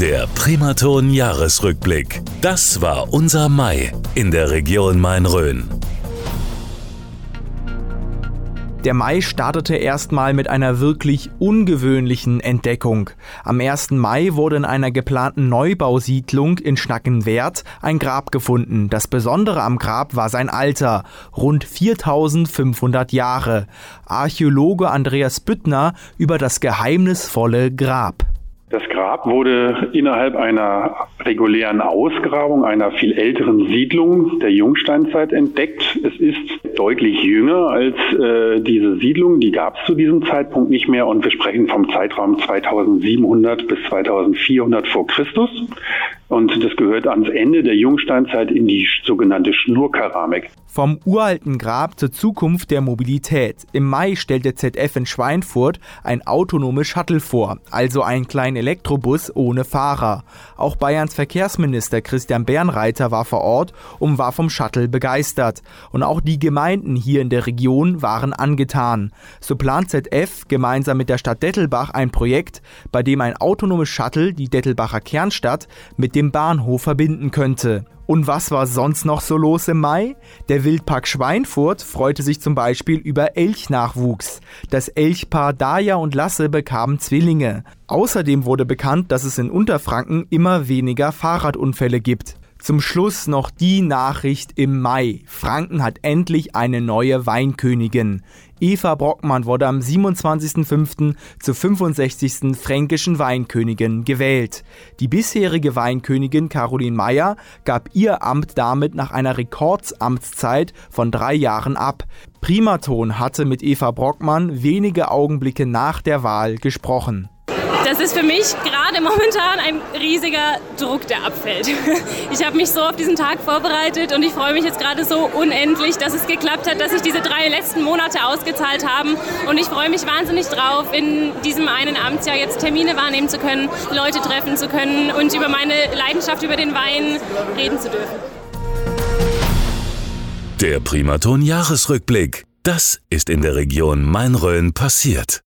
Der Primaton Jahresrückblick. Das war unser Mai in der Region Main-Rhön. Der Mai startete erstmal mit einer wirklich ungewöhnlichen Entdeckung. Am 1. Mai wurde in einer geplanten Neubausiedlung in Schnackenwerth ein Grab gefunden. Das Besondere am Grab war sein Alter, rund 4500 Jahre. Archäologe Andreas Büttner über das geheimnisvolle Grab. Das Grab wurde innerhalb einer regulären Ausgrabung einer viel älteren Siedlung der Jungsteinzeit entdeckt. Es ist deutlich jünger als äh, diese Siedlung. Die gab es zu diesem Zeitpunkt nicht mehr und wir sprechen vom Zeitraum 2700 bis 2400 vor Christus. Und das gehört ans Ende der Jungsteinzeit in die sogenannte Schnurkeramik. Vom uralten Grab zur Zukunft der Mobilität. Im Mai stellte ZF in Schweinfurt ein autonomes Shuttle vor, also einen kleinen Elektrobus ohne Fahrer. Auch Bayerns Verkehrsminister Christian Bernreiter war vor Ort und war vom Shuttle begeistert. Und auch die Gemeinden hier in der Region waren angetan. So plant ZF gemeinsam mit der Stadt Dettelbach ein Projekt, bei dem ein autonomes Shuttle die Dettelbacher Kernstadt mit dem Bahnhof verbinden könnte. Und was war sonst noch so los im Mai? Der Wildpark Schweinfurt freute sich zum Beispiel über Elchnachwuchs. Das Elchpaar Daya und Lasse bekamen Zwillinge. Außerdem wurde bekannt, dass es in Unterfranken immer weniger Fahrradunfälle gibt. Zum Schluss noch die Nachricht im Mai. Franken hat endlich eine neue Weinkönigin. Eva Brockmann wurde am 27.05. zur 65. fränkischen Weinkönigin gewählt. Die bisherige Weinkönigin Caroline Meyer gab ihr Amt damit nach einer Rekordsamtszeit von drei Jahren ab. Primaton hatte mit Eva Brockmann wenige Augenblicke nach der Wahl gesprochen das ist für mich gerade momentan ein riesiger Druck, der abfällt. Ich habe mich so auf diesen Tag vorbereitet und ich freue mich jetzt gerade so unendlich, dass es geklappt hat, dass sich diese drei letzten Monate ausgezahlt haben. Und ich freue mich wahnsinnig drauf, in diesem einen Amtsjahr jetzt Termine wahrnehmen zu können, Leute treffen zu können und über meine Leidenschaft über den Wein reden zu dürfen. Der Primaton Jahresrückblick. Das ist in der Region Main-Rhön passiert.